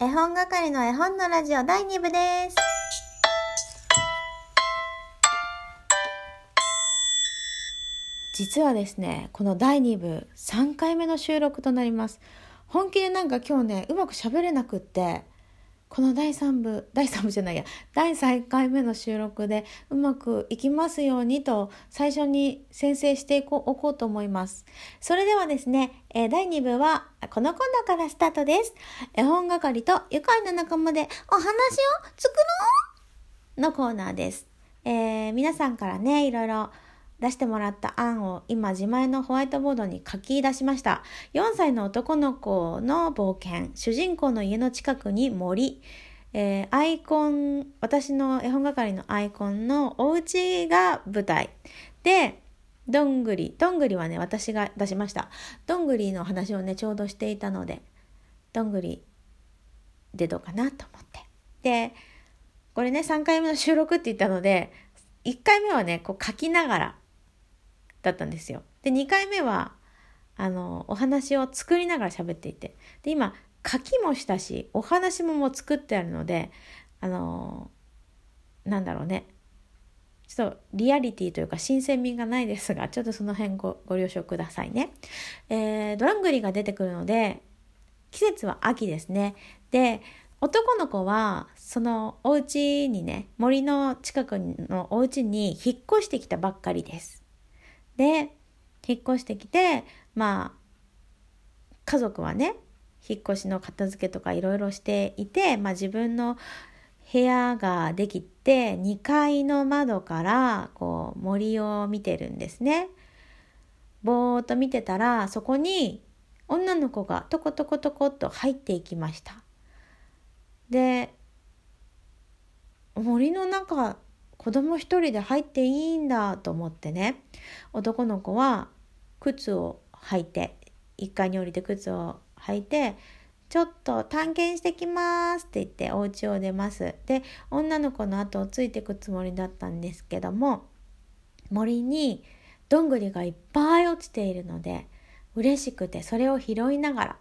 絵本係の絵本のラジオ第2部です。実はですね、この第2部3回目の収録となります。本気でなんか今日ね、うまく喋れなくって、この第3部、第3部じゃないや、第3回目の収録でうまくいきますようにと最初に宣誓していこおこうと思います。それではですね、えー第2部はこのコーナーからスタートです。絵本係と愉快な仲間でお話を作ろうのコーナーです。えー皆さんからね、いろいろ出してもらった案を今自前のホワイトボードに書き出しました。4歳の男の子の冒険、主人公の家の近くに森、えーアイコン、私の絵本係のアイコンのお家が舞台。で、どんぐり、どんぐりはね、私が出しました。どんぐりの話をね、ちょうどしていたので、どんぐりでどうかなと思って。で、これね、3回目の収録って言ったので、1回目はね、こう書きながらだったんですよ。で、2回目は、あの、お話を作りながら喋っていて。で、今、書きもしたし、お話ももう作ってあるので、あの、なんだろうね。ちょっとリアリティというか新鮮味がないですが、ちょっとその辺ごご了承くださいね。えー、ドラングリが出てくるので、季節は秋ですね。で、男の子は、そのお家にね、森の近くのお家に引っ越してきたばっかりです。で、引っ越してきて、まあ、家族はね、引っ越しの片付けとかいろいろしていて、まあ自分の部屋ができて、2階の窓からこう森を見てるんですね。ぼーっと見てたら、そこに女の子がトコトコトコっと入っていきました。で、森の中、子供一人で入っていいんだと思ってね、男の子は靴を履いて、1階に降りて靴を履いて、ちょっと探検してきますって言ってお家を出ます。で、女の子の後をついてくつもりだったんですけども、森にどんぐりがいっぱい落ちているので、嬉しくてそれを拾いながら、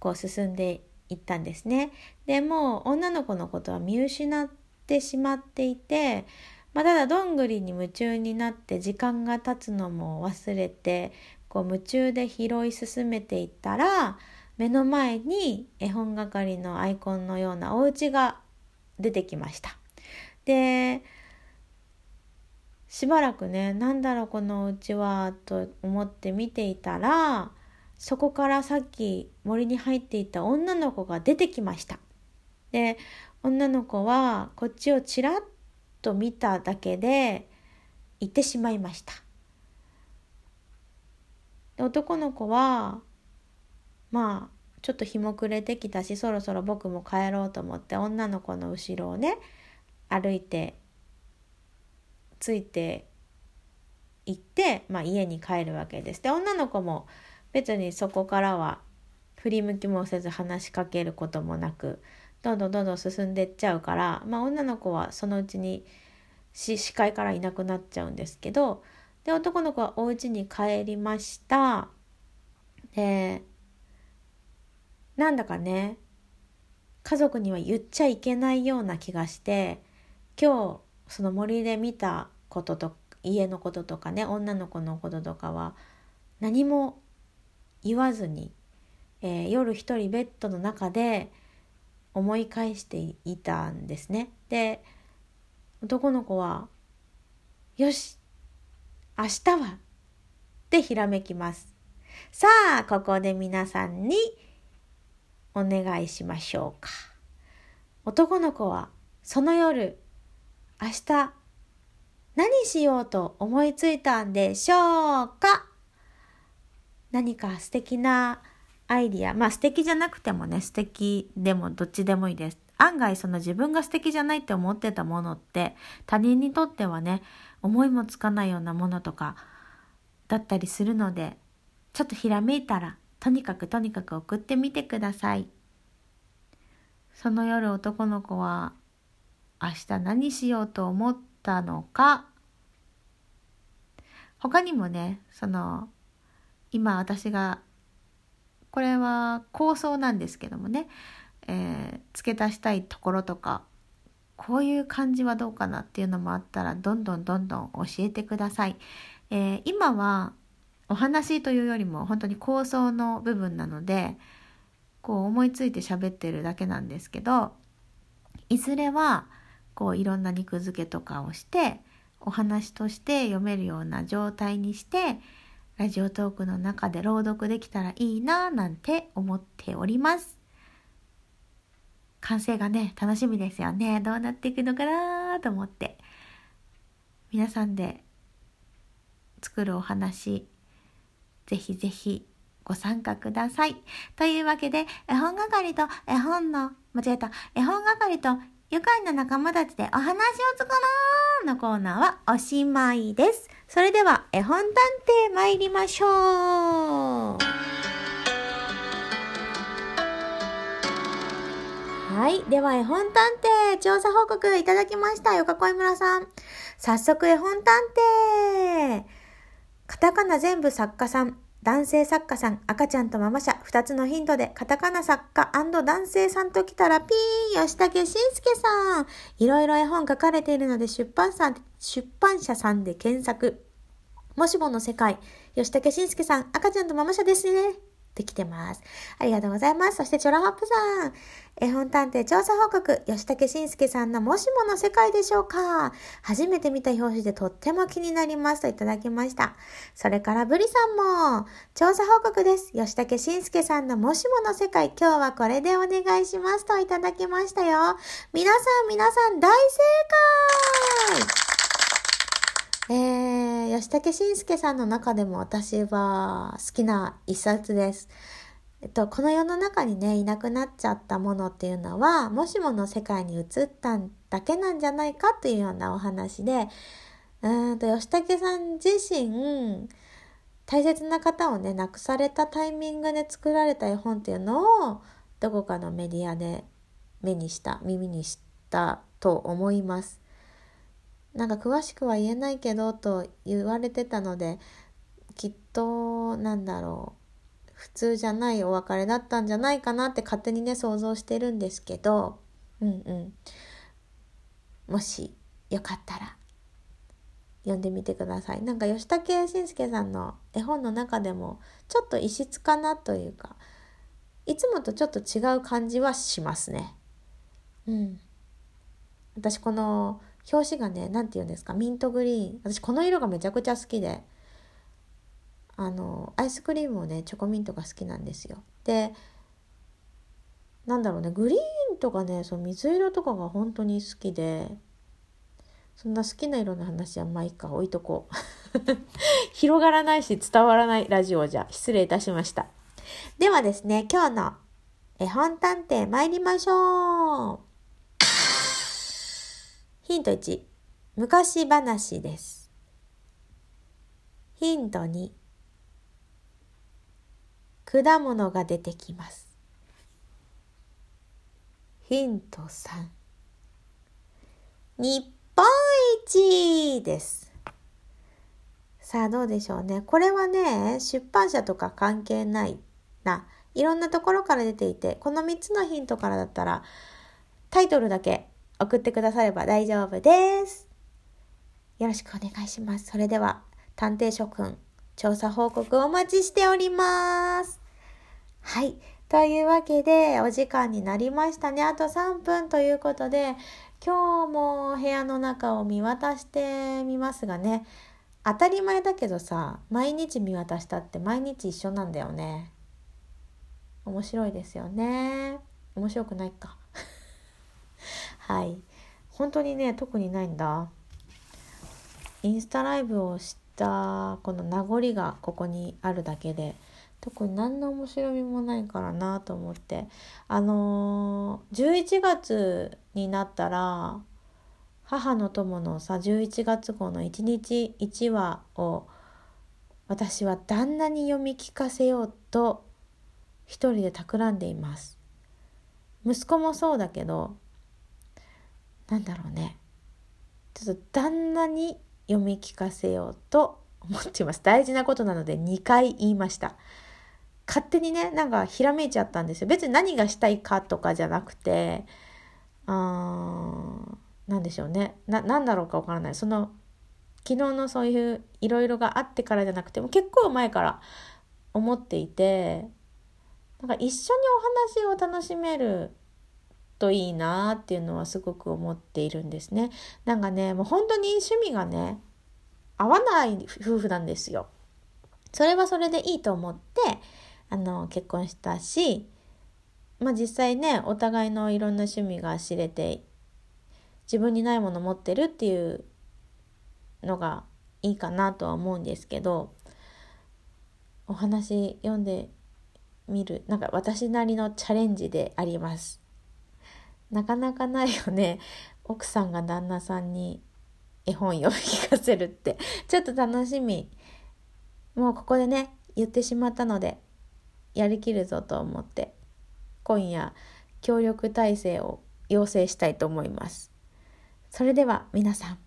こう進んでいったんですね。でもう女の子のことは見失っててしまっていて、まあ、ただどんぐりに夢中になって時間が経つのも忘れてこう夢中で拾い進めていったら目の前に絵本係のアイコンのようなお家が出てきました。でしばらくねなんだろうこのお家はと思って見ていたらそこからさっき森に入っていた女の子が出てきました。で女の子はこっちをちらっと見ただけで行ってしまいました。で男の子はまあちょっと日も暮れてきたしそろそろ僕も帰ろうと思って女の子の後ろをね歩いてついて行って、まあ、家に帰るわけです。で女の子も別にそこからは振り向きもせず話しかけることもなくどんどんどんどん進んでっちゃうから、まあ、女の子はそのうちに視界からいなくなっちゃうんですけどで男の子はお家に帰りました。でなんだかね家族には言っちゃいけないような気がして今日その森で見たことと家のこととかね女の子のこととかは何も言わずに、えー夜一人ベッドの中で思い返していたんですね。で男の子は「よし明日は!」ってひらめきます。さあここで皆さんにお願いしましょうか。男の子はその夜明日何しようと思いついたんでしょうか何か素敵なアイディア。まあ素敵じゃなくてもね素敵でもどっちでもいいです。案外その自分が素敵じゃないって思ってたものって他人にとってはね思いもつかないようなものとかだったりするのでちょっとひらめいたらとにかくとにかく送ってみてください。その夜男の子は明日何しようと思ったのか。他にもねその今私がこれは構想なんですけどもねえー、付け足したいところとかこういう感じはどうかなっていうのもあったらどんどんどんどん教えてください。えー、今はお話というよりも本当に構想の部分なのでこう思いついて喋ってるだけなんですけどいずれはこういろんな肉付けとかをしてお話として読めるような状態にしてラジオトークの中で朗読できたらいいななんて思っております。完成がね楽しみですよねどうなっていくのかなと思って皆さんで作るお話ぜひぜひご参加ください。というわけで、絵本係と絵本の、間違えた、絵本係と愉快な仲間たちでお話を作ろうのコーナーはおしまいです。それでは絵本探偵参りましょう。はい。では、絵本探偵、調査報告いただきました。よかこい村さん。早速、絵本探偵。カタカナ全部作家さん。男性作家さん、赤ちゃんとママ社、二つのヒントで、カタカナ作家男性さんと来たら、ピー吉武慎介さん。いろいろ絵本書かれているので、出版さん、出版社さんで検索。もしもの世界、吉武慎介さん、赤ちゃんとママ社ですね。できてます。ありがとうございます。そして、チョラホップさん。絵本探偵調査報告、吉武慎介さんのもしもの世界でしょうか初めて見た表紙でとっても気になりますといただきました。それからブリさんも、調査報告です。吉武慎介さんのもしもの世界、今日はこれでお願いしますといただきましたよ。皆さん、皆さん、大正解えー、吉武慎介さんの中でも私は好きな一冊です。えっと、この世の中にね、いなくなっちゃったものっていうのは、もしもの世界に移っただけなんじゃないかというようなお話で、うんと、吉武さん自身、大切な方をね、亡くされたタイミングで作られた絵本っていうのを、どこかのメディアで目にした、耳にしたと思います。なんか詳しくは言えないけどと言われてたので、きっと、なんだろう。普通じゃないお別れだったんじゃないかなって勝手にね想像してるんですけどうんうん。もしよかったら読んでみてください。なんか吉武慎介さんの絵本の中でもちょっと異質かなというかいつもとちょっと違う感じはしますね。うん。私この表紙がね何て言うんですかミントグリーン。私この色がめちゃくちゃ好きで。あのアイスクリームをねチョコミントが好きなんですよ。でなんだろうねグリーンとかねその水色とかが本当に好きでそんな好きな色の話はまあいいか置いとこう。広がらないし伝わらないラジオじゃ失礼いたしました。ではですね今日の絵本探偵参りましょう。ヒント1昔話です。ヒント2果物が出てきます。ヒント3日本一です。さあどうでしょうね。これはね出版社とか関係ないな。いろんなところから出ていてこの3つのヒントからだったらタイトルだけ送ってくだされば大丈夫ですよろしくお願いしますそれでは探偵諸君調査報告お待ちしております。はい。というわけで、お時間になりましたね。あと3分ということで、今日も部屋の中を見渡してみますがね、当たり前だけどさ、毎日見渡したって毎日一緒なんだよね。面白いですよね。面白くないか。はい。本当にね、特にないんだ。インスタライブをしたこの名残がここにあるだけで特に何の面白みもないからなと思ってあのー、11月になったら母の友のさ11月号の1日1話を私は旦那に読み聞かせようと一人で企んでいます息子もそうだけどなんだろうねちょっと旦那に読み聞かせようと思っています。大事なことなので2回言いました。勝手にねなんかひらめいちゃったんですよ別に何がしたいかとかじゃなくてあーなんでしょうねな何だろうかわからないその昨日のそういういろいろがあってからじゃなくても結構前から思っていてなんか一緒にお話を楽しめるといいなっていうのはすごく思っているんですね。なんかねもう本当に趣味がね合わない夫婦なんですよ。それはそれでいいと思ってあの結婚したしまあ実際ねお互いのいろんな趣味が知れて自分にないもの持ってるっていうのがいいかなとは思うんですけどお話読んでみるなんか私なりのチャレンジでありますなかなかないよね 奥さんが旦那さんに絵本読み聞かせるって ちょっと楽しみもうここでね言ってしまったのでやりきるぞと思って今夜協力体制を要請したいと思いますそれでは皆さん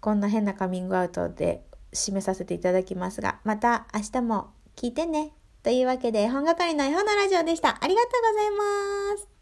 こんな変なカミングアウトで締めさせていただきますが、また明日も聞いてね。というわけで、本係の絵本のラジオでした。ありがとうございます。